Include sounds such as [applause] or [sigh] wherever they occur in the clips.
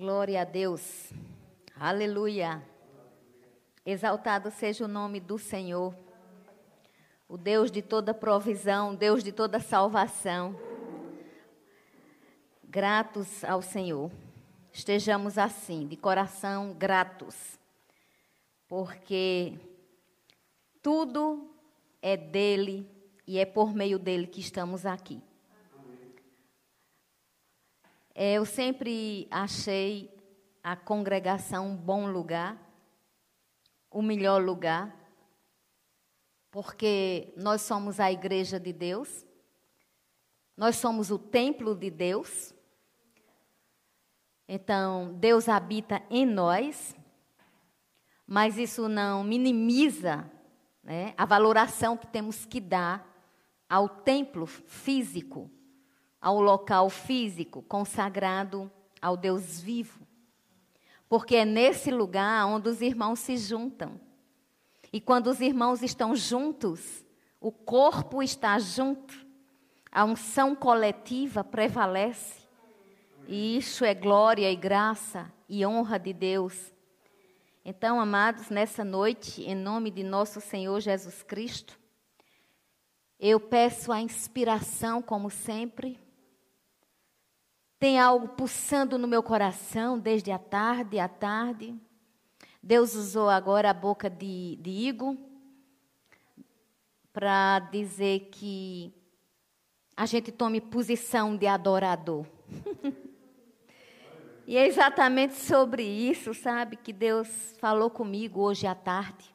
Glória a Deus. Aleluia. Exaltado seja o nome do Senhor. O Deus de toda provisão, Deus de toda salvação. Gratos ao Senhor. Estejamos assim, de coração gratos. Porque tudo é dele e é por meio dele que estamos aqui. É, eu sempre achei a congregação um bom lugar, o melhor lugar, porque nós somos a igreja de Deus, nós somos o templo de Deus. Então, Deus habita em nós, mas isso não minimiza né, a valoração que temos que dar ao templo físico ao local físico consagrado ao Deus vivo. Porque é nesse lugar onde os irmãos se juntam. E quando os irmãos estão juntos, o corpo está junto, a unção coletiva prevalece. E isso é glória e graça e honra de Deus. Então, amados, nessa noite, em nome de nosso Senhor Jesus Cristo, eu peço a inspiração, como sempre, tem algo pulsando no meu coração desde a tarde, à tarde. Deus usou agora a boca de, de Igo para dizer que a gente tome posição de adorador. [laughs] e é exatamente sobre isso, sabe, que Deus falou comigo hoje à tarde.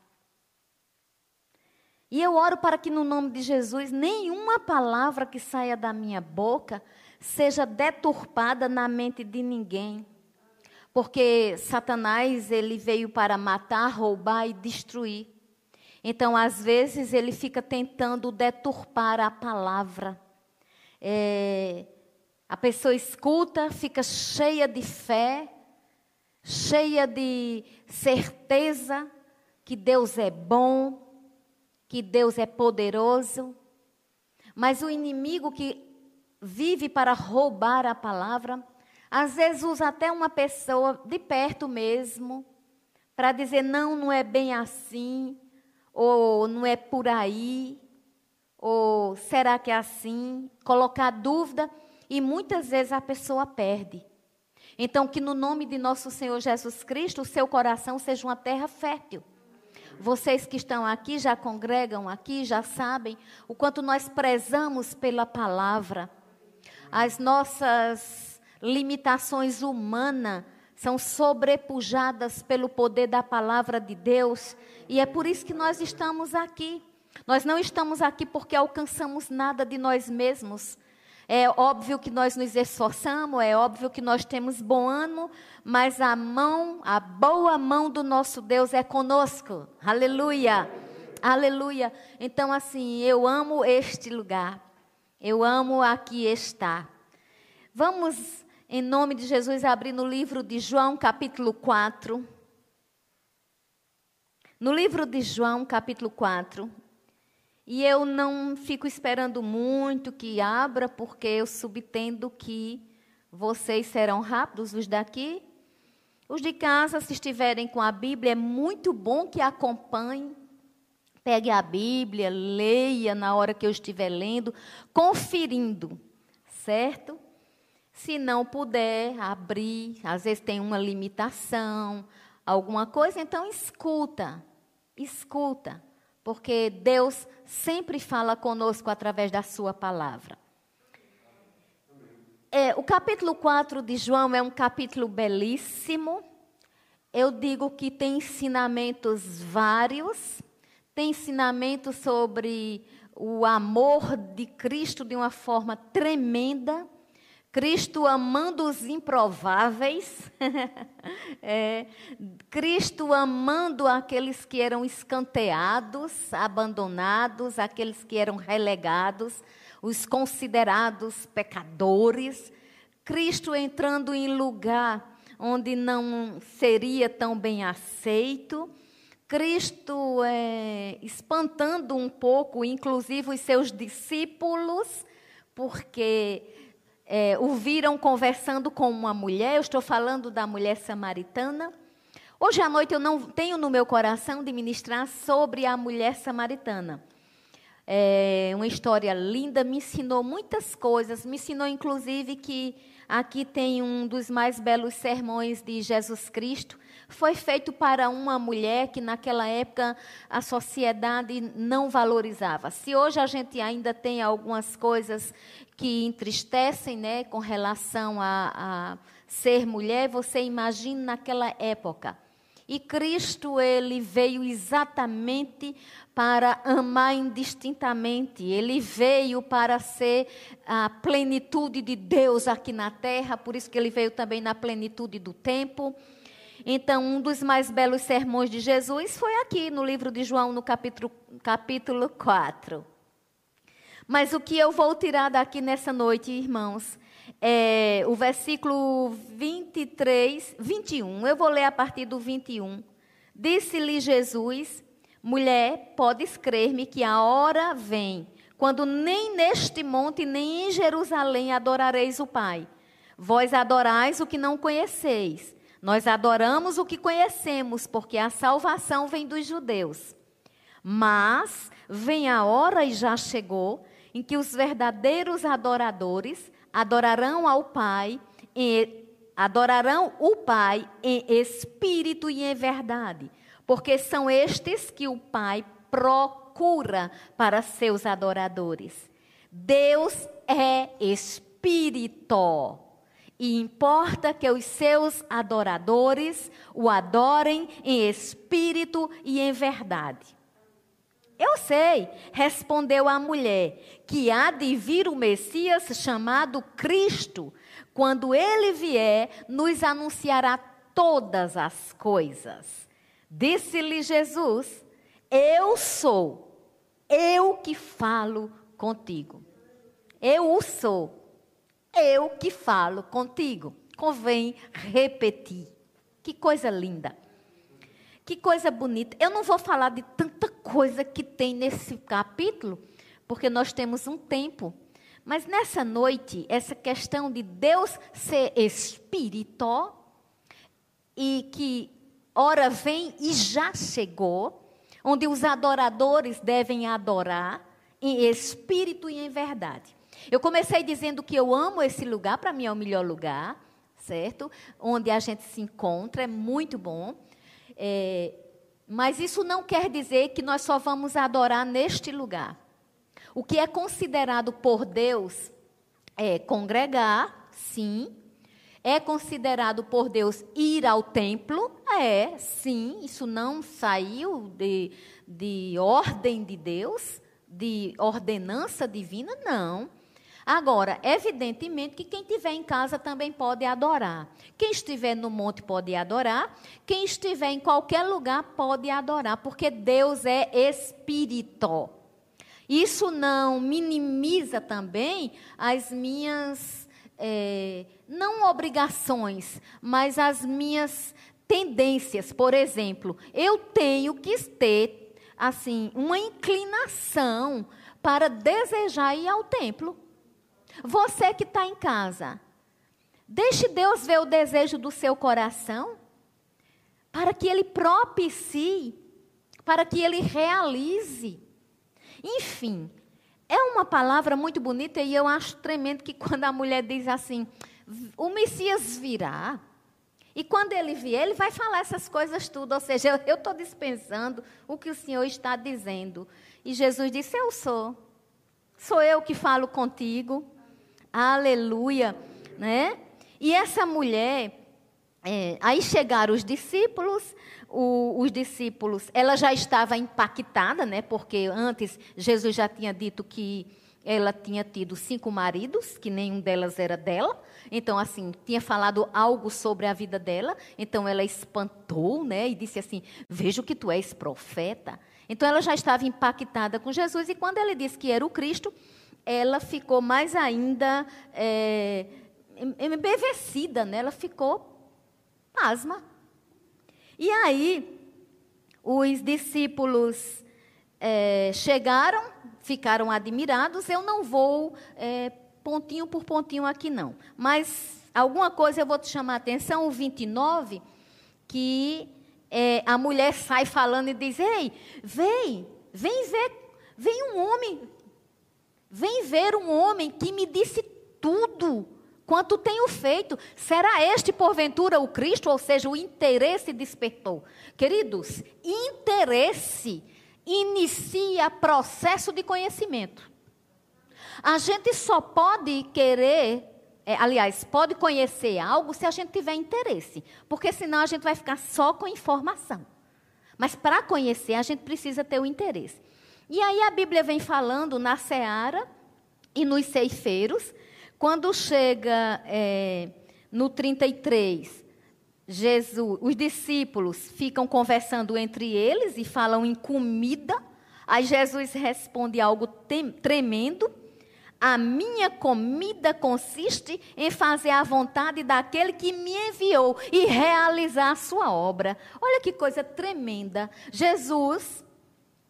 E eu oro para que, no nome de Jesus, nenhuma palavra que saia da minha boca seja deturpada na mente de ninguém. Porque Satanás, ele veio para matar, roubar e destruir. Então, às vezes, ele fica tentando deturpar a palavra. É, a pessoa escuta, fica cheia de fé, cheia de certeza que Deus é bom, que Deus é poderoso. Mas o inimigo que vive para roubar a palavra, às vezes usa até uma pessoa de perto mesmo, para dizer não, não é bem assim, ou não é por aí, ou será que é assim? Colocar dúvida e muitas vezes a pessoa perde. Então, que no nome de nosso Senhor Jesus Cristo, o seu coração seja uma terra fértil. Vocês que estão aqui, já congregam aqui, já sabem o quanto nós prezamos pela palavra as nossas limitações humanas são sobrepujadas pelo poder da palavra de Deus, e é por isso que nós estamos aqui. Nós não estamos aqui porque alcançamos nada de nós mesmos. É óbvio que nós nos esforçamos, é óbvio que nós temos bom ânimo, mas a mão, a boa mão do nosso Deus é conosco. Aleluia. Aleluia. Então assim, eu amo este lugar. Eu amo aqui estar. Vamos, em nome de Jesus, abrir no livro de João, capítulo 4. No livro de João, capítulo 4. E eu não fico esperando muito que abra, porque eu subtendo que vocês serão rápidos, os daqui. Os de casa, se estiverem com a Bíblia, é muito bom que acompanhem Pegue a Bíblia, leia na hora que eu estiver lendo, conferindo, certo? Se não puder abrir, às vezes tem uma limitação, alguma coisa, então escuta, escuta, porque Deus sempre fala conosco através da Sua palavra. É, o capítulo 4 de João é um capítulo belíssimo. Eu digo que tem ensinamentos vários tem ensinamento sobre o amor de Cristo de uma forma tremenda. Cristo amando os improváveis, [laughs] é, Cristo amando aqueles que eram escanteados, abandonados, aqueles que eram relegados, os considerados pecadores, Cristo entrando em lugar onde não seria tão bem aceito, Cristo é, espantando um pouco, inclusive os seus discípulos, porque é, o viram conversando com uma mulher, eu estou falando da mulher samaritana. Hoje à noite eu não tenho no meu coração de ministrar sobre a mulher samaritana. É uma história linda, me ensinou muitas coisas, me ensinou inclusive que aqui tem um dos mais belos sermões de Jesus Cristo. Foi feito para uma mulher que naquela época a sociedade não valorizava. Se hoje a gente ainda tem algumas coisas que entristecem né, com relação a, a ser mulher, você imagina naquela época. E Cristo, ele veio exatamente para amar indistintamente. Ele veio para ser a plenitude de Deus aqui na terra, por isso que ele veio também na plenitude do tempo. Então, um dos mais belos sermões de Jesus foi aqui no livro de João, no capítulo, capítulo 4. Mas o que eu vou tirar daqui nessa noite, irmãos, é o versículo 23, 21. Eu vou ler a partir do 21. Disse-lhe Jesus: Mulher, podes crer-me que a hora vem, quando nem neste monte nem em Jerusalém adorareis o Pai. Vós adorais o que não conheceis. Nós adoramos o que conhecemos, porque a salvação vem dos judeus. Mas vem a hora e já chegou em que os verdadeiros adoradores adorarão ao Pai e adorarão o Pai em espírito e em verdade, porque são estes que o Pai procura para seus adoradores. Deus é espírito. E importa que os seus adoradores o adorem em espírito e em verdade. Eu sei, respondeu a mulher, que há de vir o Messias chamado Cristo. Quando ele vier, nos anunciará todas as coisas. Disse-lhe Jesus: Eu sou, eu que falo contigo. Eu o sou, eu que falo contigo. Convém repetir. Que coisa linda. Que coisa bonita. Eu não vou falar de tanta coisa que tem nesse capítulo, porque nós temos um tempo. Mas nessa noite, essa questão de Deus ser espírito e que hora vem e já chegou, onde os adoradores devem adorar em espírito e em verdade. Eu comecei dizendo que eu amo esse lugar, para mim é o melhor lugar, certo? Onde a gente se encontra, é muito bom. É, mas isso não quer dizer que nós só vamos adorar neste lugar. O que é considerado por Deus é congregar, sim. É considerado por Deus ir ao templo? É, sim. Isso não saiu de, de ordem de Deus, de ordenança divina? Não. Agora, evidentemente que quem estiver em casa também pode adorar. Quem estiver no monte pode adorar. Quem estiver em qualquer lugar pode adorar, porque Deus é espírito. Isso não minimiza também as minhas, é, não obrigações, mas as minhas tendências. Por exemplo, eu tenho que ter, assim, uma inclinação para desejar ir ao templo. Você que está em casa, deixe Deus ver o desejo do seu coração, para que Ele propicie, para que Ele realize. Enfim, é uma palavra muito bonita e eu acho tremendo que quando a mulher diz assim, o Messias virá. E quando ele vier, ele vai falar essas coisas tudo. Ou seja, eu estou dispensando o que o Senhor está dizendo. E Jesus disse: Eu sou. Sou eu que falo contigo. Aleluia, né? E essa mulher, é, aí chegaram os discípulos, o, os discípulos, ela já estava impactada, né? Porque antes Jesus já tinha dito que ela tinha tido cinco maridos, que nenhum delas era dela. Então, assim, tinha falado algo sobre a vida dela. Então, ela espantou, né? E disse assim: Vejo que tu és profeta. Então, ela já estava impactada com Jesus. E quando ele disse que era o Cristo, ela ficou mais ainda é, embevecida, né? ela ficou pasma. E aí, os discípulos é, chegaram, ficaram admirados. Eu não vou é, pontinho por pontinho aqui não. Mas alguma coisa eu vou te chamar a atenção, o 29, que é, a mulher sai falando e diz: Ei, vem, vem ver, vem um homem, vem ver um homem que me disse tudo quanto tenho feito. Será este, porventura, o Cristo? Ou seja, o interesse despertou. Queridos, interesse inicia processo de conhecimento. A gente só pode querer, é, aliás, pode conhecer algo se a gente tiver interesse, porque senão a gente vai ficar só com informação. Mas para conhecer, a gente precisa ter o interesse. E aí a Bíblia vem falando na seara e nos ceifeiros, quando chega é, no 33, Jesus, os discípulos ficam conversando entre eles e falam em comida. Aí Jesus responde algo tremendo. A minha comida consiste em fazer a vontade daquele que me enviou e realizar a sua obra. Olha que coisa tremenda. Jesus,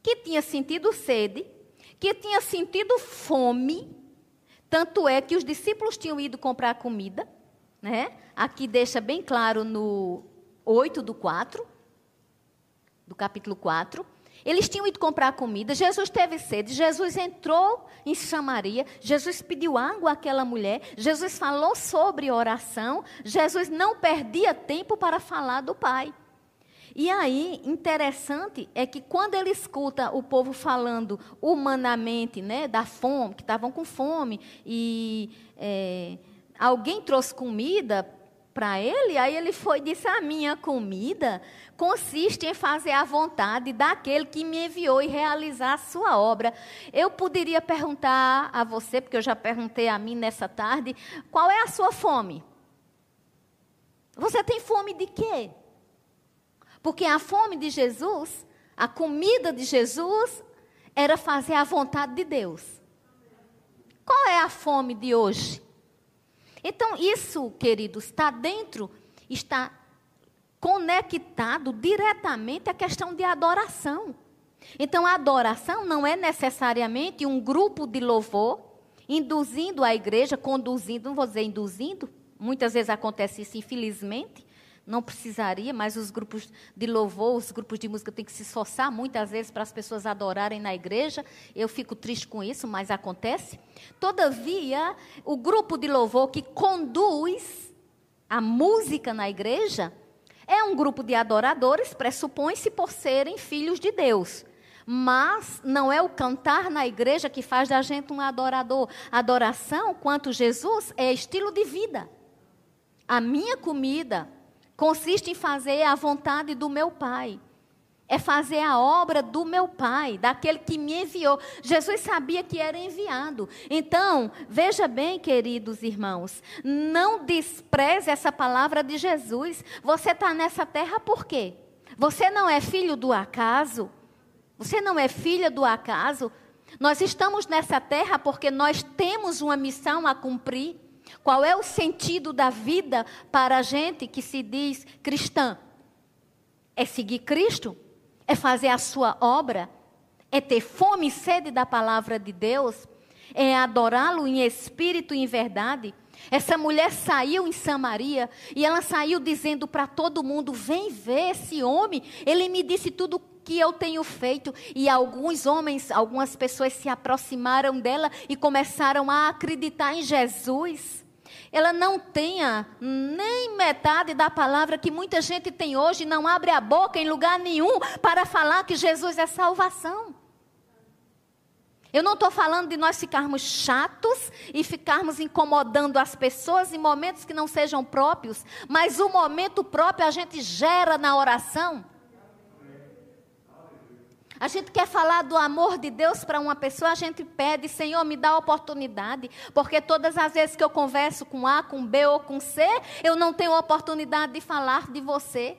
que tinha sentido sede, que tinha sentido fome, tanto é que os discípulos tinham ido comprar comida, né? Aqui deixa bem claro no 8 do 4, do capítulo 4. Eles tinham ido comprar comida, Jesus teve sede, Jesus entrou em Samaria, Jesus pediu água àquela mulher, Jesus falou sobre oração, Jesus não perdia tempo para falar do Pai. E aí, interessante é que quando ele escuta o povo falando humanamente, né, da fome, que estavam com fome, e é, alguém trouxe comida para ele, aí ele foi e disse: A minha comida consiste em fazer a vontade daquele que me enviou e realizar a sua obra. Eu poderia perguntar a você, porque eu já perguntei a mim nessa tarde, qual é a sua fome? Você tem fome de quê? Porque a fome de Jesus, a comida de Jesus, era fazer a vontade de Deus. Qual é a fome de hoje? Então, isso, queridos, está dentro, está conectado diretamente à questão de adoração. Então, a adoração não é necessariamente um grupo de louvor induzindo a igreja, conduzindo, não vou dizer induzindo, muitas vezes acontece isso, infelizmente, não precisaria, mas os grupos de louvor, os grupos de música têm que se esforçar muitas vezes para as pessoas adorarem na igreja. Eu fico triste com isso, mas acontece. Todavia, o grupo de louvor que conduz a música na igreja é um grupo de adoradores, pressupõe-se por serem filhos de Deus. Mas não é o cantar na igreja que faz da gente um adorador. Adoração, quanto Jesus, é estilo de vida. A minha comida, consiste em fazer a vontade do meu Pai. É fazer a obra do meu Pai, daquele que me enviou. Jesus sabia que era enviado. Então, veja bem, queridos irmãos, não despreze essa palavra de Jesus. Você está nessa terra por quê? Você não é filho do acaso? Você não é filha do acaso? Nós estamos nessa terra porque nós temos uma missão a cumprir. Qual é o sentido da vida para a gente que se diz cristã? É seguir Cristo? É fazer a sua obra? É ter fome e sede da palavra de Deus? É adorá-lo em espírito e em verdade? Essa mulher saiu em Samaria e ela saiu dizendo para todo mundo: Vem ver esse homem, ele me disse tudo que eu tenho feito. E alguns homens, algumas pessoas se aproximaram dela e começaram a acreditar em Jesus ela não tenha nem metade da palavra que muita gente tem hoje, não abre a boca em lugar nenhum para falar que Jesus é salvação. Eu não estou falando de nós ficarmos chatos e ficarmos incomodando as pessoas em momentos que não sejam próprios, mas o momento próprio a gente gera na oração. A gente quer falar do amor de Deus para uma pessoa, a gente pede, Senhor, me dá oportunidade, porque todas as vezes que eu converso com A, com B ou com C, eu não tenho oportunidade de falar de você.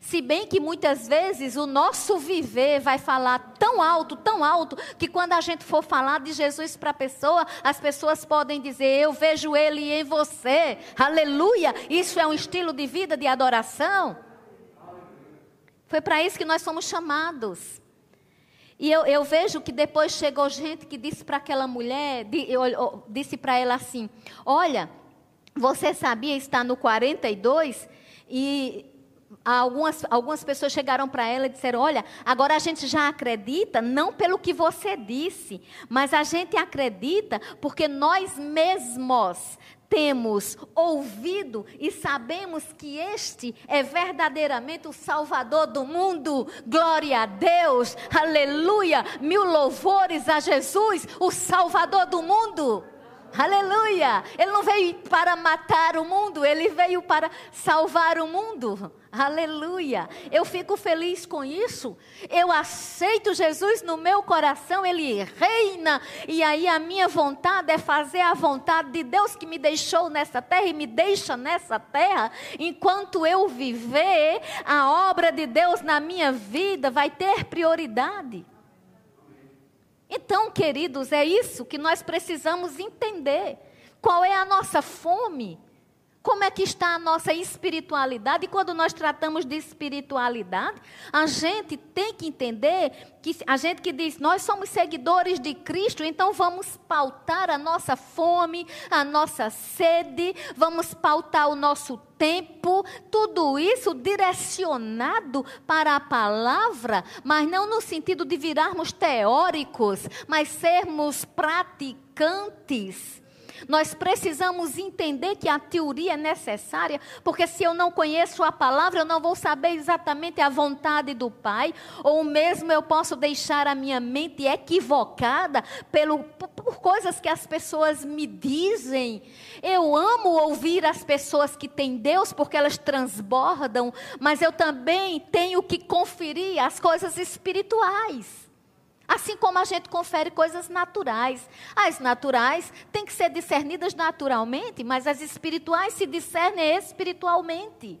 Se bem que muitas vezes o nosso viver vai falar tão alto, tão alto, que quando a gente for falar de Jesus para a pessoa, as pessoas podem dizer: Eu vejo Ele em você. Aleluia! Isso é um estilo de vida de adoração. Foi para isso que nós somos chamados. E eu, eu, vejo que depois chegou gente que disse para aquela mulher, disse para ela assim: Olha, você sabia estar no 42 e algumas, algumas pessoas chegaram para ela e disseram: Olha, agora a gente já acredita, não pelo que você disse, mas a gente acredita porque nós mesmos temos ouvido e sabemos que este é verdadeiramente o Salvador do mundo. Glória a Deus, aleluia, mil louvores a Jesus, o Salvador do mundo. Aleluia! Ele não veio para matar o mundo, ele veio para salvar o mundo. Aleluia! Eu fico feliz com isso. Eu aceito Jesus no meu coração, ele reina. E aí a minha vontade é fazer a vontade de Deus que me deixou nessa terra e me deixa nessa terra. Enquanto eu viver, a obra de Deus na minha vida vai ter prioridade. Então, queridos, é isso que nós precisamos entender. Qual é a nossa fome? Como é que está a nossa espiritualidade? E quando nós tratamos de espiritualidade, a gente tem que entender que a gente que diz, nós somos seguidores de Cristo, então vamos pautar a nossa fome, a nossa sede, vamos pautar o nosso tempo, tudo isso direcionado para a palavra, mas não no sentido de virarmos teóricos, mas sermos praticantes nós precisamos entender que a teoria é necessária, porque se eu não conheço a palavra, eu não vou saber exatamente a vontade do Pai, ou mesmo eu posso deixar a minha mente equivocada pelo, por coisas que as pessoas me dizem. Eu amo ouvir as pessoas que têm Deus, porque elas transbordam, mas eu também tenho que conferir as coisas espirituais. Assim como a gente confere coisas naturais. As naturais têm que ser discernidas naturalmente, mas as espirituais se discernem espiritualmente.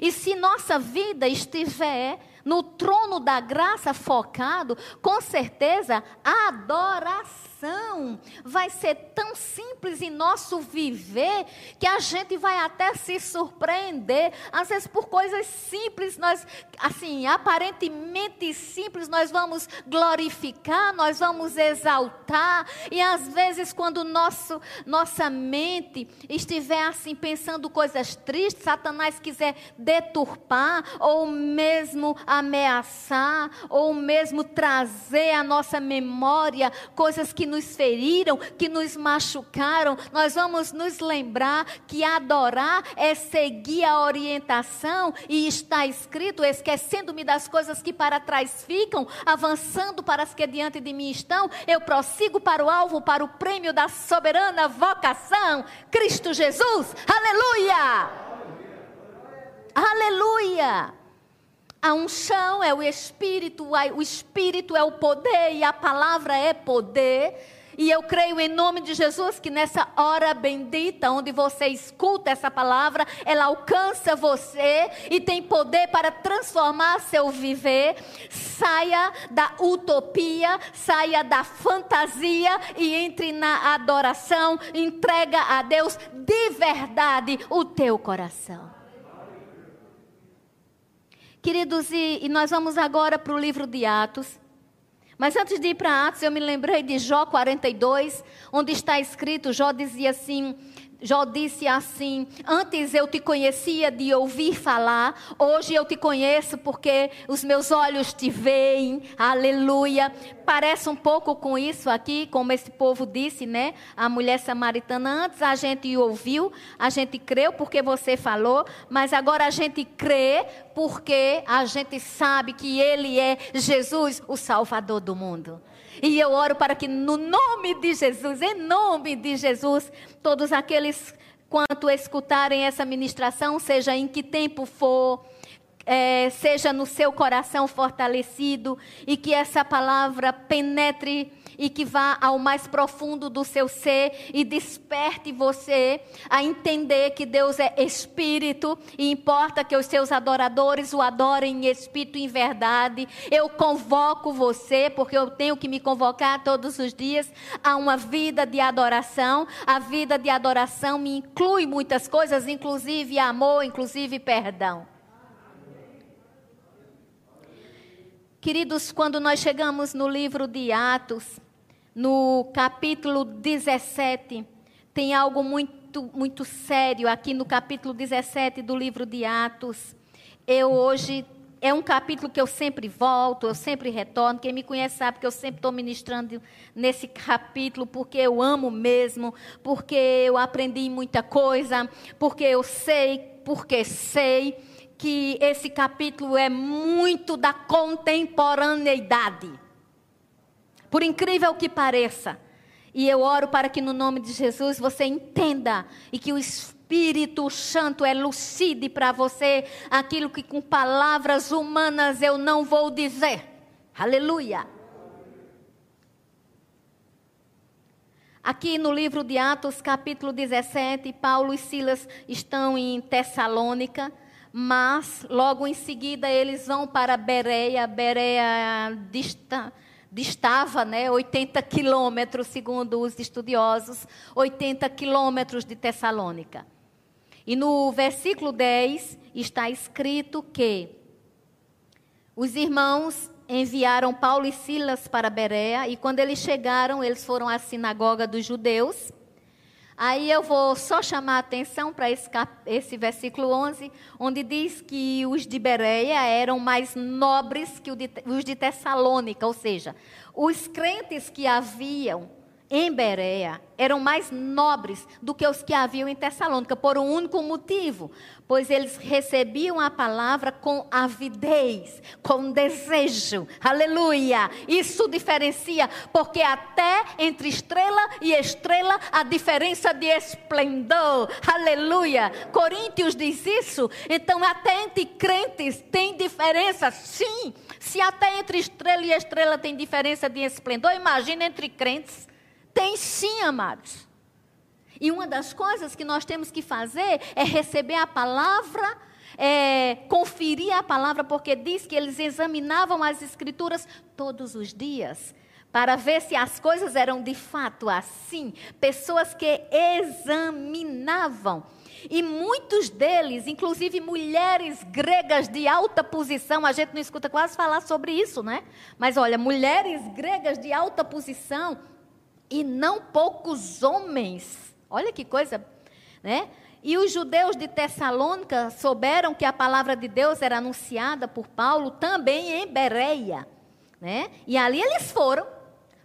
E se nossa vida estiver no trono da graça focado, com certeza a adoração vai ser tão simples em nosso viver que a gente vai até se surpreender. Às vezes, por coisas simples, nós, assim, aparentemente simples, nós vamos glorificar, nós vamos exaltar. E às vezes, quando nosso, nossa mente estiver assim, pensando coisas tristes, Satanás quiser deturpar ou mesmo ameaçar ou mesmo trazer à nossa memória coisas que nos feriram, que nos machucaram, nós vamos nos lembrar que adorar é seguir a orientação e está escrito: esquecendo-me das coisas que para trás ficam, avançando para as que diante de mim estão, eu prossigo para o alvo, para o prêmio da soberana vocação, Cristo Jesus. Aleluia! Aleluia! A unção é o Espírito, o Espírito é o poder e a palavra é poder. E eu creio em nome de Jesus que nessa hora bendita, onde você escuta essa palavra, ela alcança você e tem poder para transformar seu viver. Saia da utopia, saia da fantasia e entre na adoração. Entrega a Deus de verdade o teu coração. Queridos, e, e nós vamos agora para o livro de Atos. Mas antes de ir para Atos, eu me lembrei de Jó 42, onde está escrito: Jó dizia assim: Jó disse assim: Antes eu te conhecia de ouvir falar, hoje eu te conheço porque os meus olhos te veem. Aleluia. Parece um pouco com isso aqui, como esse povo disse, né? A mulher samaritana. Antes a gente ouviu, a gente creu porque você falou, mas agora a gente crê porque a gente sabe que Ele é Jesus, o Salvador do mundo. E eu oro para que no nome de Jesus, em nome de Jesus, todos aqueles quanto escutarem essa ministração, seja em que tempo for, é, seja no seu coração fortalecido e que essa palavra penetre e que vá ao mais profundo do seu ser e desperte você a entender que Deus é espírito e importa que os seus adoradores o adorem em espírito e em verdade. Eu convoco você, porque eu tenho que me convocar todos os dias a uma vida de adoração. A vida de adoração me inclui muitas coisas, inclusive amor, inclusive perdão. Queridos, quando nós chegamos no livro de Atos, no capítulo 17, tem algo muito, muito sério aqui no capítulo 17 do livro de Atos. Eu hoje é um capítulo que eu sempre volto, eu sempre retorno. Quem me conhece sabe que eu sempre estou ministrando nesse capítulo, porque eu amo mesmo, porque eu aprendi muita coisa, porque eu sei, porque sei que esse capítulo é muito da contemporaneidade. Por incrível que pareça. E eu oro para que no nome de Jesus você entenda e que o Espírito Santo elucide para você aquilo que com palavras humanas eu não vou dizer. Aleluia. Aqui no livro de Atos, capítulo 17, Paulo e Silas estão em Tessalônica mas logo em seguida eles vão para Bereia. Bereia dista, distava né, 80 quilômetros, segundo os estudiosos, 80 quilômetros de Tessalônica. E no versículo 10 está escrito que os irmãos enviaram Paulo e Silas para Bereia, e quando eles chegaram, eles foram à sinagoga dos judeus. Aí eu vou só chamar a atenção para esse, esse, versículo 11, onde diz que os de Bereia eram mais nobres que os de Tessalônica, ou seja, os crentes que haviam em Berea eram mais nobres do que os que haviam em Tessalônica, por um único motivo, pois eles recebiam a palavra com avidez, com desejo. Aleluia! Isso diferencia, porque até entre estrela e estrela há diferença de esplendor. Aleluia! Coríntios diz isso, então até entre crentes tem diferença, sim. Se até entre estrela e estrela tem diferença de esplendor, imagina entre crentes. Tem sim, amados. E uma das coisas que nós temos que fazer é receber a palavra, é, conferir a palavra, porque diz que eles examinavam as escrituras todos os dias para ver se as coisas eram de fato assim. Pessoas que examinavam. E muitos deles, inclusive mulheres gregas de alta posição, a gente não escuta quase falar sobre isso, né? Mas olha, mulheres gregas de alta posição e não poucos homens. Olha que coisa, né? E os judeus de Tessalônica souberam que a palavra de Deus era anunciada por Paulo também em Bereia, né? E ali eles foram,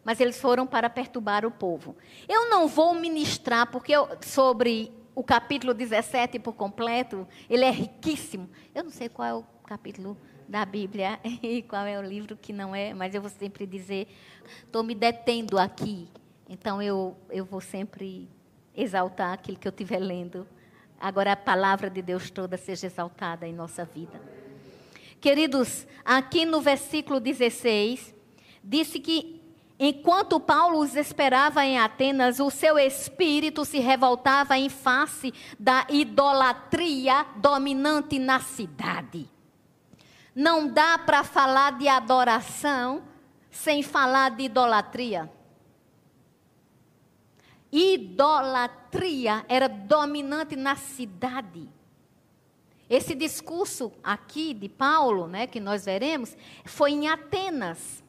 mas eles foram para perturbar o povo. Eu não vou ministrar porque eu, sobre o capítulo 17 por completo, ele é riquíssimo. Eu não sei qual é o capítulo da Bíblia [laughs] e qual é o livro que não é, mas eu vou sempre dizer, estou me detendo aqui então eu, eu vou sempre exaltar aquilo que eu estiver lendo. Agora a palavra de Deus toda seja exaltada em nossa vida. Queridos, aqui no versículo 16, disse que enquanto Paulo os esperava em Atenas, o seu espírito se revoltava em face da idolatria dominante na cidade. Não dá para falar de adoração sem falar de idolatria idolatria era dominante na cidade. Esse discurso aqui de Paulo, né, que nós veremos, foi em Atenas.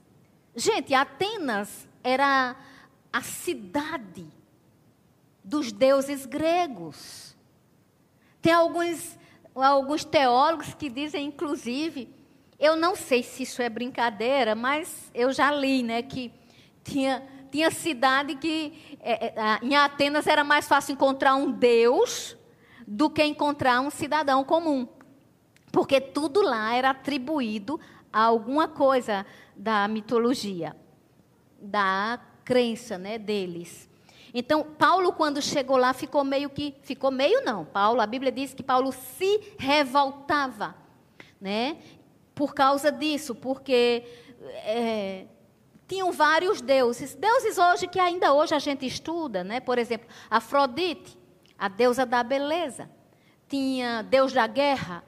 Gente, Atenas era a cidade dos deuses gregos. Tem alguns, alguns teólogos que dizem, inclusive, eu não sei se isso é brincadeira, mas eu já li, né, que tinha tinha cidade que é, é em Atenas era mais fácil encontrar um Deus do que encontrar um cidadão comum. Porque tudo lá era atribuído a alguma coisa da mitologia, da crença né, deles. Então, Paulo, quando chegou lá, ficou meio que. Ficou meio não. Paulo, a Bíblia diz que Paulo se revoltava, né? Por causa disso, porque é, tinham vários deuses. Deuses hoje que ainda hoje a gente estuda, né? Por exemplo, Afrodite, a deusa da beleza. Tinha Deus da guerra,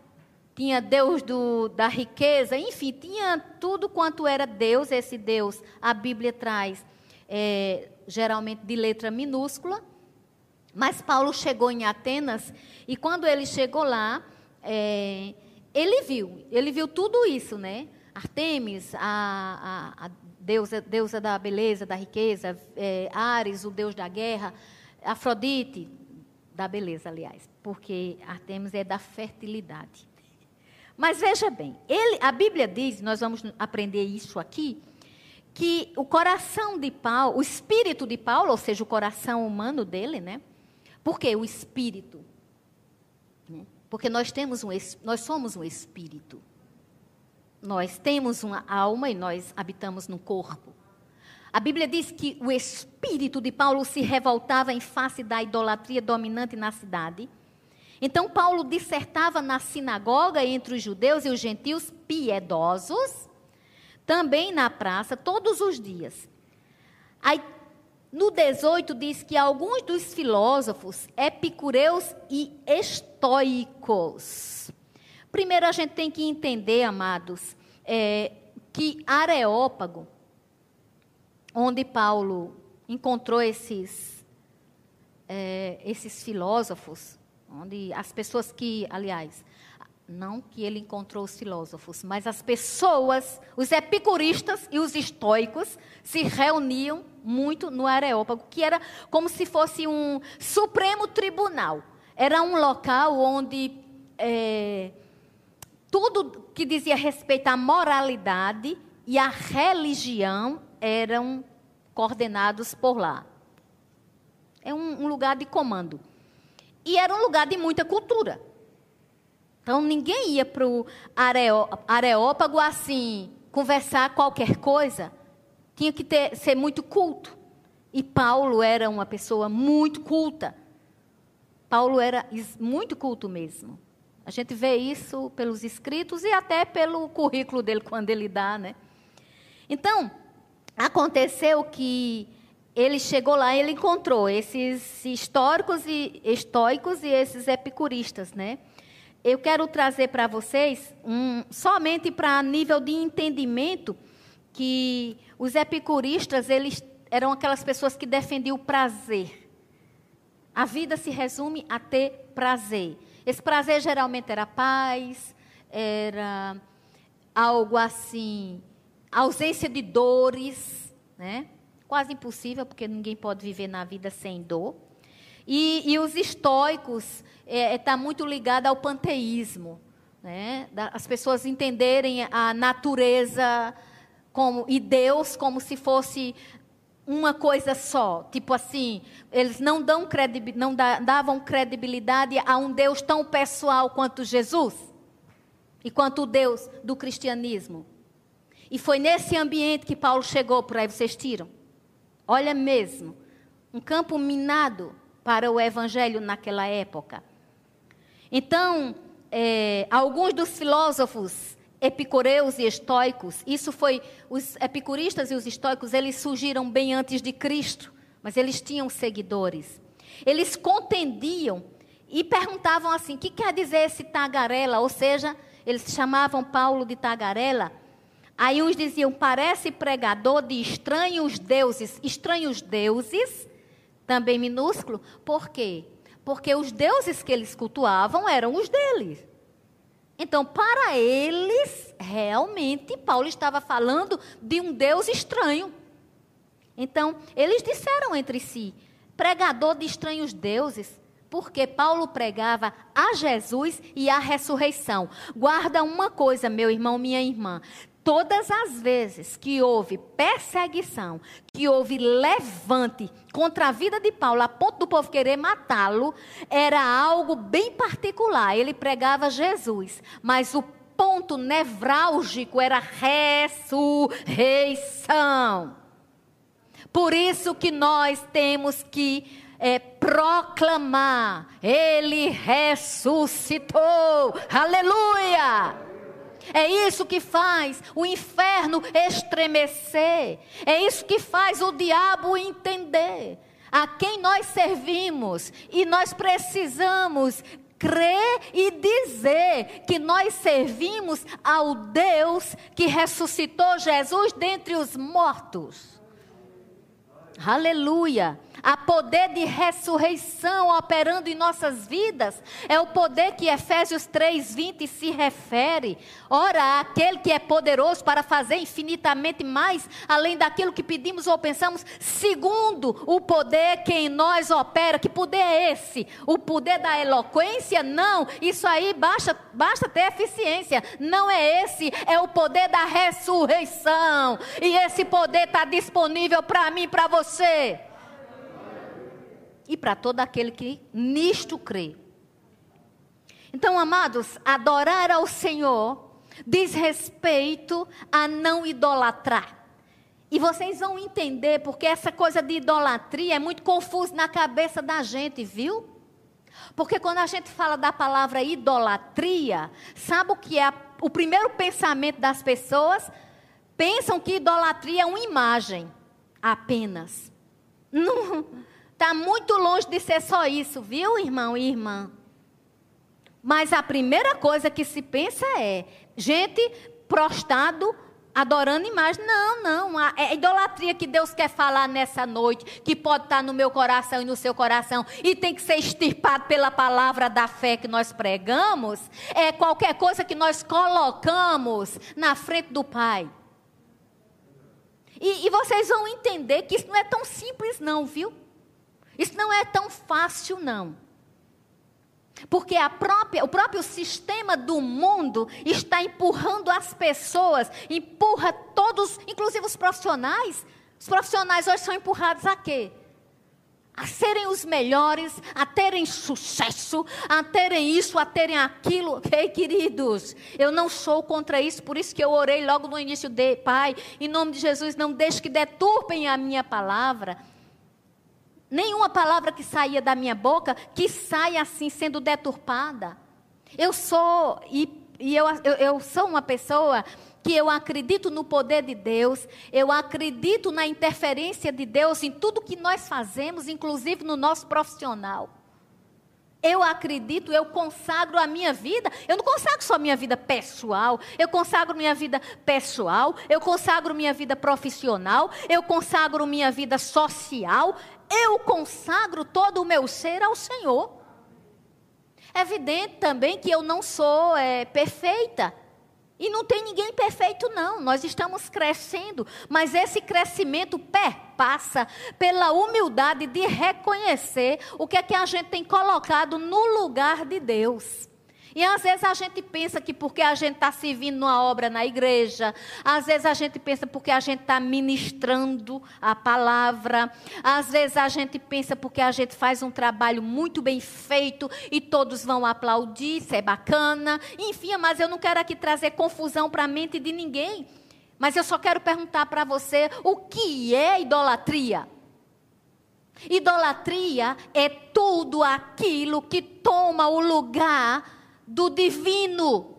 tinha Deus do, da riqueza, enfim, tinha tudo quanto era Deus. Esse Deus, a Bíblia traz é, geralmente de letra minúscula. Mas Paulo chegou em Atenas e quando ele chegou lá, é, ele viu, ele viu tudo isso, né? Artemis, a, a, a deusa, deusa da beleza, da riqueza, é, Ares, o deus da guerra, Afrodite, da beleza, aliás, porque Artemis é da fertilidade. Mas veja bem, ele, a Bíblia diz, nós vamos aprender isso aqui, que o coração de Paulo, o espírito de Paulo, ou seja, o coração humano dele, né? Por que o espírito? Né? Porque nós temos um, nós somos um espírito. Nós temos uma alma e nós habitamos no corpo. A Bíblia diz que o espírito de Paulo se revoltava em face da idolatria dominante na cidade então, Paulo dissertava na sinagoga entre os judeus e os gentios piedosos, também na praça, todos os dias. Aí, no 18, diz que alguns dos filósofos epicureus e estoicos. Primeiro, a gente tem que entender, amados, é, que Areópago, onde Paulo encontrou esses, é, esses filósofos, onde as pessoas que, aliás, não que ele encontrou os filósofos, mas as pessoas, os epicuristas e os estoicos se reuniam muito no Areópago, que era como se fosse um supremo tribunal. Era um local onde é, tudo que dizia respeito à moralidade e à religião eram coordenados por lá. É um, um lugar de comando. E era um lugar de muita cultura. Então ninguém ia para o Areópago assim, conversar qualquer coisa. Tinha que ter, ser muito culto. E Paulo era uma pessoa muito culta. Paulo era muito culto mesmo. A gente vê isso pelos escritos e até pelo currículo dele [laughs] quando ele dá, né? Então, aconteceu que ele chegou lá e ele encontrou esses históricos e estoicos e esses epicuristas, né? Eu quero trazer para vocês um, somente para nível de entendimento que os epicuristas eles eram aquelas pessoas que defendiam o prazer. A vida se resume a ter prazer. Esse prazer geralmente era paz, era algo assim, ausência de dores, né? quase impossível, porque ninguém pode viver na vida sem dor. E, e os estoicos está é, é tá muito ligado ao panteísmo. Né? As pessoas entenderem a natureza como, e Deus como se fosse uma coisa só. Tipo assim, eles não, dão credibil, não davam credibilidade a um Deus tão pessoal quanto Jesus e quanto o Deus do cristianismo. E foi nesse ambiente que Paulo chegou, por aí vocês tiram. Olha mesmo, um campo minado para o evangelho naquela época. Então, é, alguns dos filósofos epicureus e estoicos, isso foi os epicuristas e os estoicos, eles surgiram bem antes de Cristo, mas eles tinham seguidores. Eles contendiam e perguntavam assim: o que quer dizer esse tagarela? Ou seja, eles chamavam Paulo de tagarela Aí uns diziam, parece pregador de estranhos deuses. Estranhos deuses, também minúsculo. Por quê? Porque os deuses que eles cultuavam eram os deles. Então, para eles, realmente, Paulo estava falando de um Deus estranho. Então, eles disseram entre si, pregador de estranhos deuses, porque Paulo pregava a Jesus e a ressurreição. Guarda uma coisa, meu irmão, minha irmã. Todas as vezes que houve perseguição, que houve levante contra a vida de Paulo, a ponto do povo querer matá-lo, era algo bem particular. Ele pregava Jesus, mas o ponto nevrálgico era ressurreição. Por isso que nós temos que é, proclamar: Ele ressuscitou. Aleluia! É isso que faz o inferno estremecer. É isso que faz o diabo entender a quem nós servimos. E nós precisamos crer e dizer que nós servimos ao Deus que ressuscitou Jesus dentre os mortos. Aleluia. Há poder de ressurreição operando em nossas vidas. É o poder que Efésios 3:20 se refere. Ora, aquele que é poderoso para fazer infinitamente mais além daquilo que pedimos ou pensamos, segundo o poder que em nós opera. Que poder é esse? O poder da eloquência? Não, isso aí basta, basta ter eficiência. Não é esse, é o poder da ressurreição. E esse poder está disponível para mim, para você e para todo aquele que nisto crê. Então, amados, adorar ao Senhor diz respeito a não idolatrar. E vocês vão entender porque essa coisa de idolatria é muito confusa na cabeça da gente, viu? Porque quando a gente fala da palavra idolatria, sabe o que é o primeiro pensamento das pessoas? Pensam que idolatria é uma imagem apenas. [laughs] Não, Está muito longe de ser só isso, viu, irmão e irmã? Mas a primeira coisa que se pensa é gente prostrado adorando imagem. Não, não. É a idolatria que Deus quer falar nessa noite, que pode estar no meu coração e no seu coração, e tem que ser extirpado pela palavra da fé que nós pregamos, é qualquer coisa que nós colocamos na frente do Pai. E, e vocês vão entender que isso não é tão simples, não, viu? Isso não é tão fácil, não. Porque própria, o próprio sistema do mundo está empurrando as pessoas, empurra todos, inclusive os profissionais. Os profissionais hoje são empurrados a quê? A serem os melhores, a terem sucesso, a terem isso, a terem aquilo. [laughs] Ei, queridos, eu não sou contra isso, por isso que eu orei logo no início de Pai, em nome de Jesus, não deixe que deturpem a minha palavra nenhuma palavra que saía da minha boca que saia assim sendo deturpada. Eu sou e, e eu, eu, eu sou uma pessoa que eu acredito no poder de Deus, eu acredito na interferência de Deus em tudo que nós fazemos, inclusive no nosso profissional. Eu acredito, eu consagro a minha vida. Eu não consagro só a minha vida pessoal, eu consagro minha vida pessoal, eu consagro minha vida profissional, eu consagro minha vida social, eu consagro todo o meu ser ao Senhor. É evidente também que eu não sou é, perfeita. E não tem ninguém perfeito, não. Nós estamos crescendo. Mas esse crescimento perpassa pela humildade de reconhecer o que é que a gente tem colocado no lugar de Deus. E às vezes a gente pensa que porque a gente está servindo numa obra na igreja, às vezes a gente pensa porque a gente está ministrando a palavra, às vezes a gente pensa porque a gente faz um trabalho muito bem feito e todos vão aplaudir, isso é bacana. Enfim, mas eu não quero aqui trazer confusão para a mente de ninguém. Mas eu só quero perguntar para você o que é idolatria? Idolatria é tudo aquilo que toma o lugar do divino.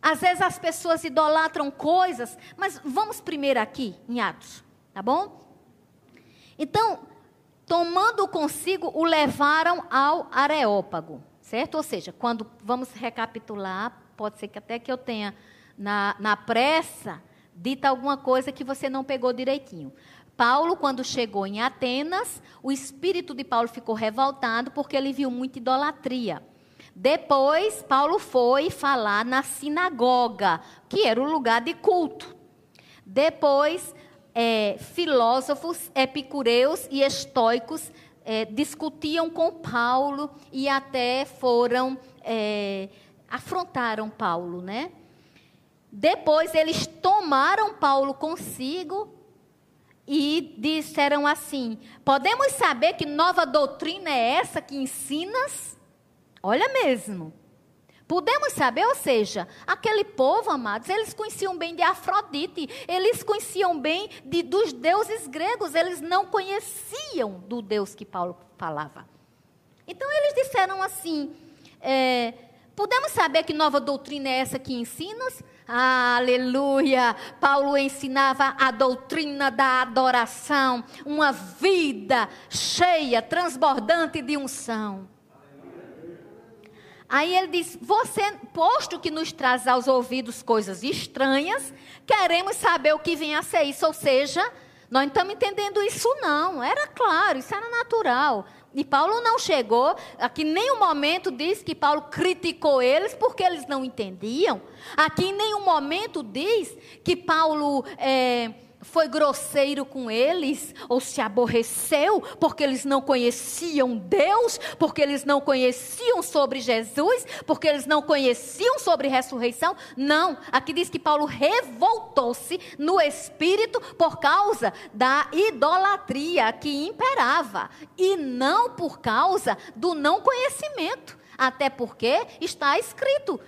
Às vezes as pessoas idolatram coisas, mas vamos primeiro aqui em Atos, tá bom? Então, tomando consigo, o levaram ao Areópago, certo? Ou seja, quando vamos recapitular, pode ser que até que eu tenha na, na pressa dita alguma coisa que você não pegou direitinho. Paulo, quando chegou em Atenas, o espírito de Paulo ficou revoltado porque ele viu muita idolatria. Depois, Paulo foi falar na sinagoga, que era o lugar de culto. Depois, é, filósofos epicureus e estoicos é, discutiam com Paulo e até foram é, afrontaram Paulo, né? Depois eles tomaram Paulo consigo e disseram assim: Podemos saber que nova doutrina é essa que ensinas? Olha mesmo. Podemos saber, ou seja, aquele povo, amados, eles conheciam bem de Afrodite, eles conheciam bem de, dos deuses gregos, eles não conheciam do Deus que Paulo falava. Então eles disseram assim: é, podemos saber que nova doutrina é essa que ensinas? Aleluia! Paulo ensinava a doutrina da adoração, uma vida cheia, transbordante de unção. Aí ele diz: Você, posto que nos traz aos ouvidos coisas estranhas, queremos saber o que vem a ser isso. Ou seja, Nós não estamos entendendo isso, não. Era claro, isso era natural. E Paulo não chegou, aqui em nenhum momento diz que Paulo criticou eles porque eles não entendiam. Aqui em nenhum momento diz que Paulo. É, foi grosseiro com eles, ou se aborreceu, porque eles não conheciam Deus, porque eles não conheciam sobre Jesus, porque eles não conheciam sobre ressurreição. Não, aqui diz que Paulo revoltou-se no espírito por causa da idolatria que imperava, e não por causa do não conhecimento, até porque está escrito: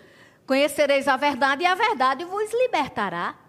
Conhecereis a verdade e a verdade vos libertará.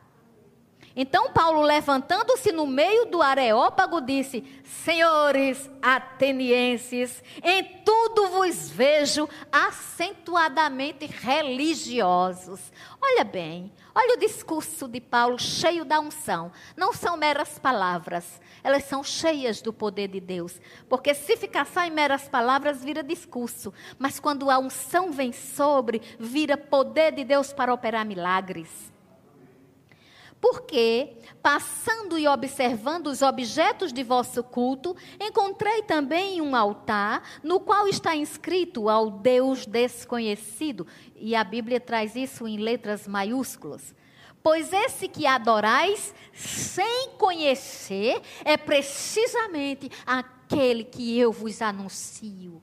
Então Paulo, levantando-se no meio do areópago, disse: Senhores atenienses, em tudo vos vejo acentuadamente religiosos. Olha bem, olha o discurso de Paulo cheio da unção. Não são meras palavras, elas são cheias do poder de Deus. Porque se ficar só em meras palavras, vira discurso. Mas quando a unção vem sobre, vira poder de Deus para operar milagres. Porque, passando e observando os objetos de vosso culto, encontrei também um altar no qual está inscrito ao Deus desconhecido. E a Bíblia traz isso em letras maiúsculas. Pois esse que adorais sem conhecer é precisamente aquele que eu vos anuncio.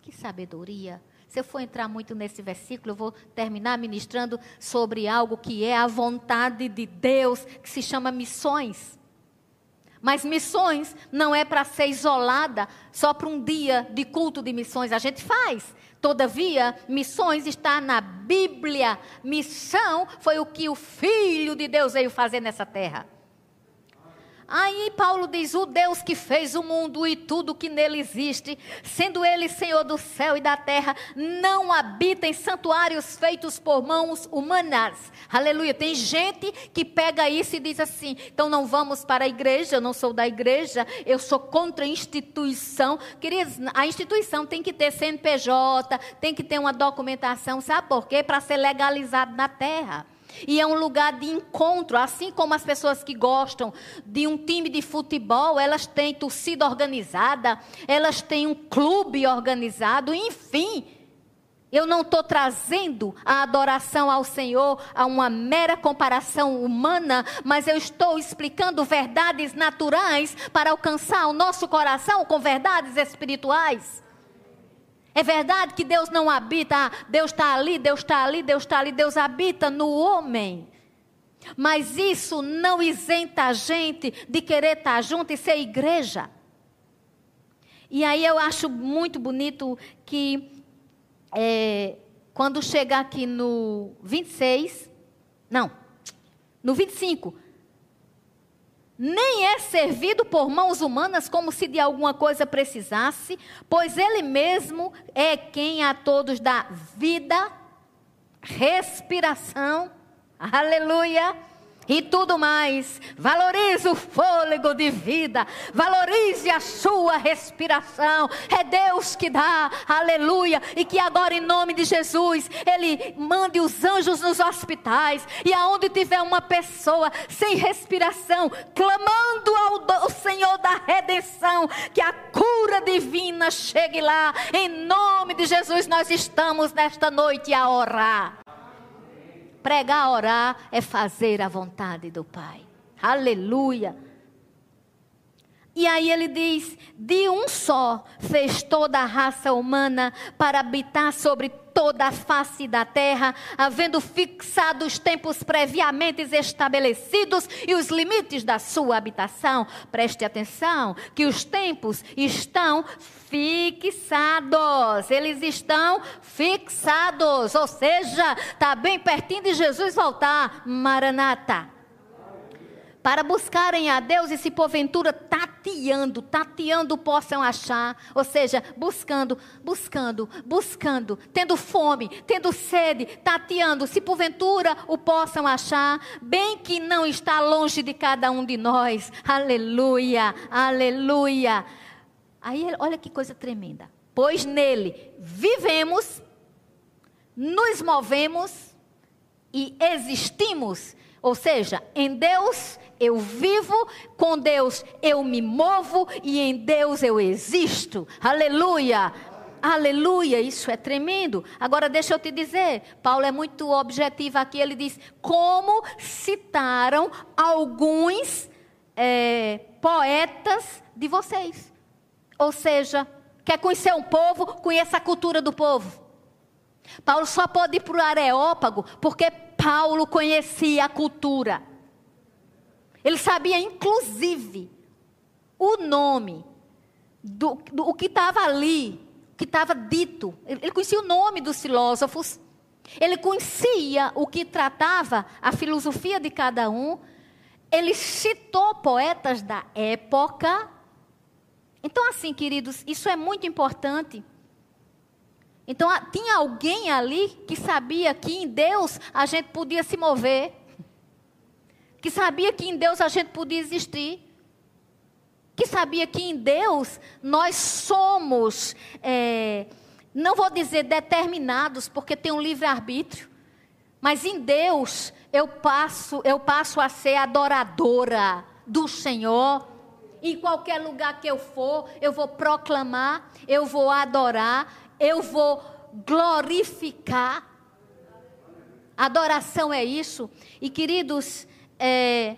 Que sabedoria! Se eu for entrar muito nesse versículo, eu vou terminar ministrando sobre algo que é a vontade de Deus, que se chama missões. Mas missões não é para ser isolada só para um dia de culto de missões. A gente faz. Todavia, missões está na Bíblia. Missão foi o que o Filho de Deus veio fazer nessa terra. Aí Paulo diz: O Deus que fez o mundo e tudo que nele existe, sendo ele Senhor do céu e da terra, não habita em santuários feitos por mãos humanas. Aleluia. Tem gente que pega isso e diz assim: então não vamos para a igreja, eu não sou da igreja, eu sou contra a instituição. Queridos, a instituição tem que ter CNPJ, tem que ter uma documentação, sabe por quê? Para ser legalizado na terra. E é um lugar de encontro, assim como as pessoas que gostam de um time de futebol, elas têm torcida organizada, elas têm um clube organizado, enfim. Eu não estou trazendo a adoração ao Senhor a uma mera comparação humana, mas eu estou explicando verdades naturais para alcançar o nosso coração com verdades espirituais. É verdade que Deus não habita, Deus está ali, Deus está ali, Deus está ali, Deus habita no homem. Mas isso não isenta a gente de querer estar tá junto e ser igreja. E aí eu acho muito bonito que é, quando chegar aqui no 26, não, no 25, nem é servido por mãos humanas como se de alguma coisa precisasse, pois Ele mesmo é quem a todos dá vida, respiração, aleluia e tudo mais. Valorize o fôlego de vida, valorize a sua respiração. É Deus que dá, aleluia. E que agora, em nome de Jesus, Ele mande os anjos nos hospitais e aonde tiver uma pessoa sem respiração, clamando ao, ao Senhor da redenção, que a cura divina chegue lá. Em nome de Jesus, nós estamos nesta noite a orar. Pregar, orar é fazer a vontade do Pai. Aleluia. E aí ele diz: de um só fez toda a raça humana para habitar sobre toda a face da terra, havendo fixado os tempos previamente estabelecidos e os limites da sua habitação. Preste atenção que os tempos estão fixados. Eles estão fixados, ou seja, está bem pertinho de Jesus voltar. Maranata para buscarem a Deus e se porventura tateando, tateando possam achar, ou seja, buscando, buscando, buscando, tendo fome, tendo sede, tateando, se porventura o possam achar, bem que não está longe de cada um de nós. Aleluia, aleluia. Aí olha que coisa tremenda. Pois nele vivemos, nos movemos e existimos Ou seja, em Deus eu vivo, com Deus eu me movo e em Deus eu existo. Aleluia! Aleluia, isso é tremendo. Agora deixa eu te dizer, Paulo é muito objetivo aqui. Ele diz: como citaram alguns é, poetas de vocês. Ou seja, quer conhecer um povo, conheça a cultura do povo. Paulo só pode ir para o Areópago porque Paulo conhecia a cultura. Ele sabia, inclusive, o nome do, do o que estava ali, o que estava dito. Ele, ele conhecia o nome dos filósofos. Ele conhecia o que tratava a filosofia de cada um. Ele citou poetas da época. Então, assim, queridos, isso é muito importante. Então, tinha alguém ali que sabia que em Deus a gente podia se mover, que sabia que em Deus a gente podia existir, que sabia que em Deus nós somos, é, não vou dizer determinados, porque tem um livre-arbítrio, mas em Deus eu passo, eu passo a ser adoradora do Senhor. Em qualquer lugar que eu for, eu vou proclamar, eu vou adorar, eu vou glorificar. Adoração é isso. E queridos, é,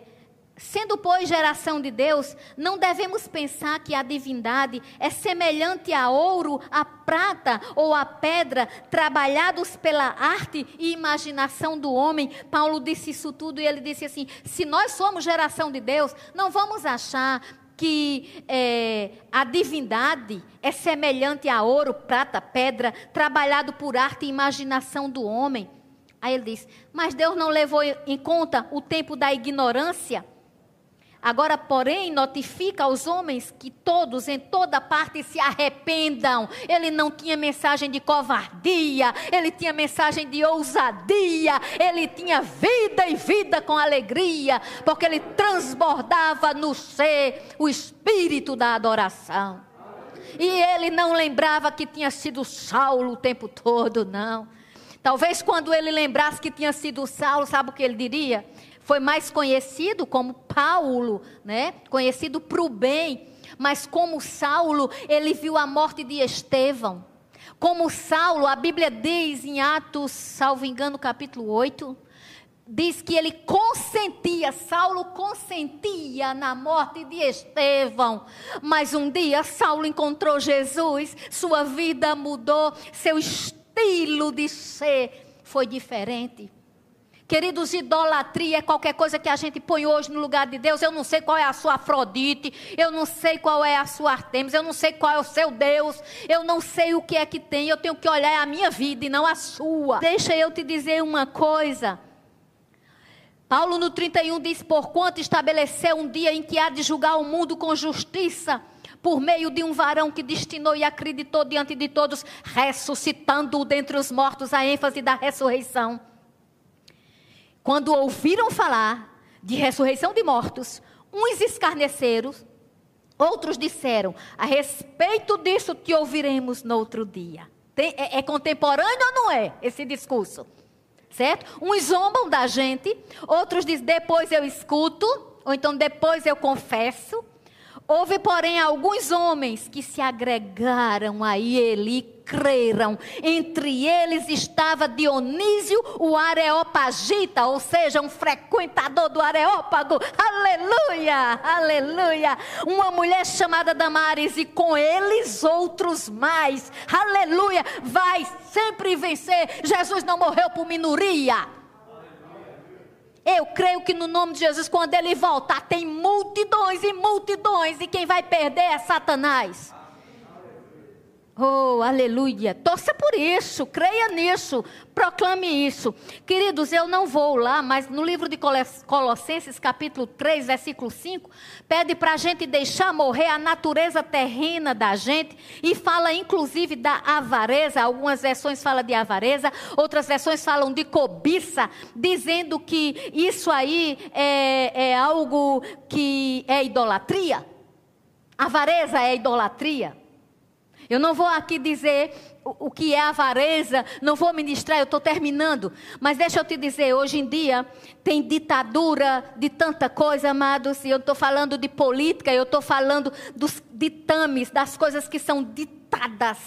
sendo pois geração de Deus, não devemos pensar que a divindade é semelhante a ouro, a prata ou a pedra, trabalhados pela arte e imaginação do homem. Paulo disse isso tudo e ele disse assim: se nós somos geração de Deus, não vamos achar que é, a divindade é semelhante a ouro, prata, pedra, trabalhado por arte e imaginação do homem. Aí ele diz: Mas Deus não levou em conta o tempo da ignorância Agora, porém, notifica aos homens que todos, em toda parte, se arrependam. Ele não tinha mensagem de covardia, ele tinha mensagem de ousadia, ele tinha vida e vida com alegria, porque ele transbordava no ser o espírito da adoração. E ele não lembrava que tinha sido Saulo o tempo todo, não. Talvez quando ele lembrasse que tinha sido Saulo, sabe o que ele diria? Foi mais conhecido como Paulo, né? Conhecido para o bem, mas como Saulo, ele viu a morte de Estevão. Como Saulo, a Bíblia diz em Atos, salvo engano, capítulo 8, diz que ele consentia, Saulo consentia na morte de Estevão. Mas um dia Saulo encontrou Jesus, sua vida mudou, seu estilo de ser foi diferente. Queridos, idolatria é qualquer coisa que a gente põe hoje no lugar de Deus. Eu não sei qual é a sua Afrodite, eu não sei qual é a sua Artemis, eu não sei qual é o seu Deus, eu não sei o que é que tem. Eu tenho que olhar a minha vida e não a sua. Deixa eu te dizer uma coisa. Paulo no 31 diz: Porquanto estabeleceu um dia em que há de julgar o mundo com justiça, por meio de um varão que destinou e acreditou diante de todos, ressuscitando-o dentre os mortos, a ênfase da ressurreição. Quando ouviram falar de ressurreição de mortos, uns escarneceram, outros disseram: A respeito disso te ouviremos no outro dia. Tem, é, é contemporâneo ou não é esse discurso? Certo? Uns zombam da gente, outros dizem: Depois eu escuto, ou então depois eu confesso. Houve, porém, alguns homens que se agregaram a ele creram. Entre eles estava Dionísio, o Areopagita, ou seja, um frequentador do Areópago. Aleluia, aleluia. Uma mulher chamada Damares e com eles outros mais. Aleluia. Vai sempre vencer. Jesus não morreu por minoria. Eu creio que no nome de Jesus, quando ele voltar, tem multidões e multidões, e quem vai perder é Satanás. Oh, aleluia. Torça por isso, creia nisso, proclame isso. Queridos, eu não vou lá, mas no livro de Colossenses, capítulo 3, versículo 5, pede para a gente deixar morrer a natureza terrena da gente e fala inclusive da avareza. Algumas versões falam de avareza, outras versões falam de cobiça, dizendo que isso aí é, é algo que é idolatria. Avareza é idolatria. Eu não vou aqui dizer o, o que é avareza, não vou ministrar, eu estou terminando. Mas deixa eu te dizer, hoje em dia tem ditadura de tanta coisa, amados, e eu estou falando de política, eu estou falando dos ditames, das coisas que são ditadas.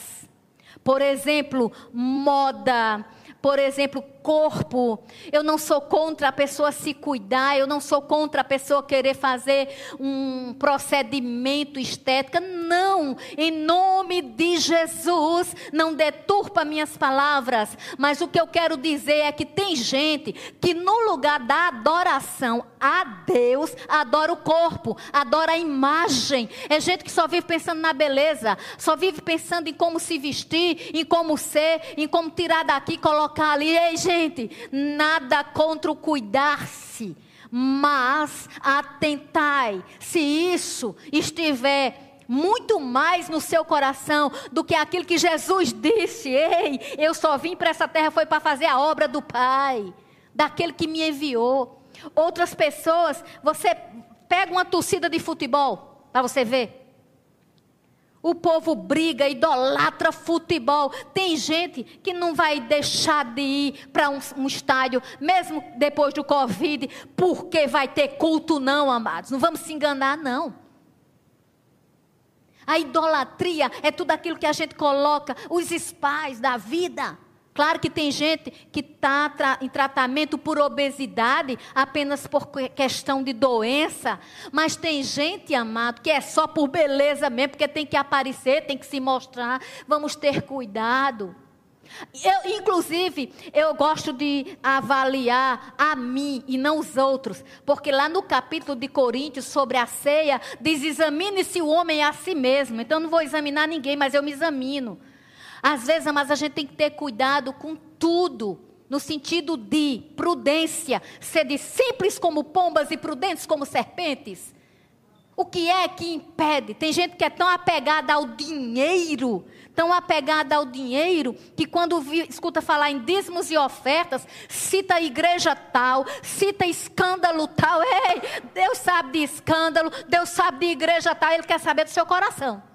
Por exemplo, moda, por exemplo, corpo. Eu não sou contra a pessoa se cuidar, eu não sou contra a pessoa querer fazer um procedimento estético. Não, em nome de Jesus, não deturpa minhas palavras, mas o que eu quero dizer é que tem gente que no lugar da adoração a Deus, adora o corpo, adora a imagem. É gente que só vive pensando na beleza, só vive pensando em como se vestir, em como ser, em como tirar daqui colocar ali. Ei, gente, gente, nada contra o cuidar-se, mas atentai, se isso estiver muito mais no seu coração do que aquilo que Jesus disse: Ei, eu só vim para essa terra foi para fazer a obra do Pai, daquele que me enviou. Outras pessoas, você pega uma torcida de futebol para você ver. O povo briga, idolatra futebol. Tem gente que não vai deixar de ir para um, um, estádio, mesmo depois do Covid, porque vai ter culto, não, amados. Não vamos se enganar, não. A idolatria é tudo aquilo que a gente coloca, os espais da vida. Claro que tem gente que está tra em tratamento por obesidade, apenas por questão de doença. Mas tem gente, amado, que é só por beleza mesmo, porque tem que aparecer, tem que se mostrar. Vamos ter cuidado. Eu, inclusive, eu gosto de avaliar a mim e não os outros, porque lá no capítulo de Coríntios sobre a ceia, diz: examine-se o homem a si mesmo. Então, eu não vou examinar ninguém, mas eu me examino. Às vezes, mas a gente tem que ter cuidado com tudo, no sentido de prudência, ser de simples como pombas e prudentes como serpentes. O que é que impede? Tem gente que é tão apegada ao dinheiro, tão apegada ao dinheiro, que quando escuta falar em dízimos e ofertas, cita igreja tal, cita escândalo tal. Ei, Deus sabe de escândalo, Deus sabe de igreja tal, Ele quer saber do seu coração.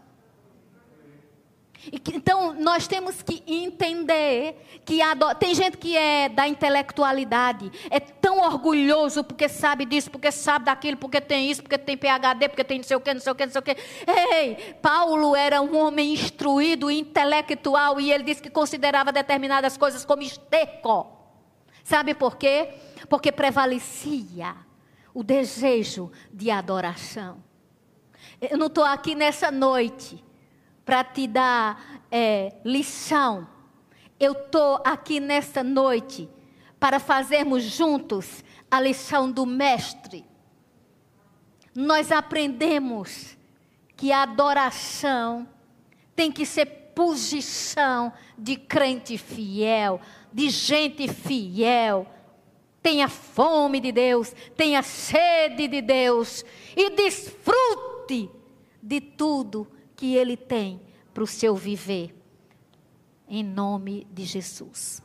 Então, nós temos que entender que adora... tem gente que é da intelectualidade, é tão orgulhoso porque sabe disso, porque sabe daquilo, porque tem isso, porque tem PhD, porque tem não sei o que, não sei o que, não sei o que. Ei, Paulo era um homem instruído, intelectual, e ele disse que considerava determinadas coisas como esterco. Sabe por quê? Porque prevalecia o desejo de adoração. Eu não estou aqui nessa noite para te dar é, lição. Eu estou aqui nesta noite para fazermos juntos a lição do Mestre. Nós aprendemos que a adoração tem que ser posição de crente fiel, de gente fiel. Tenha fome de Deus, tenha sede de Deus e desfrute de tudo que Ele tem para o seu viver. Em nome de Jesus.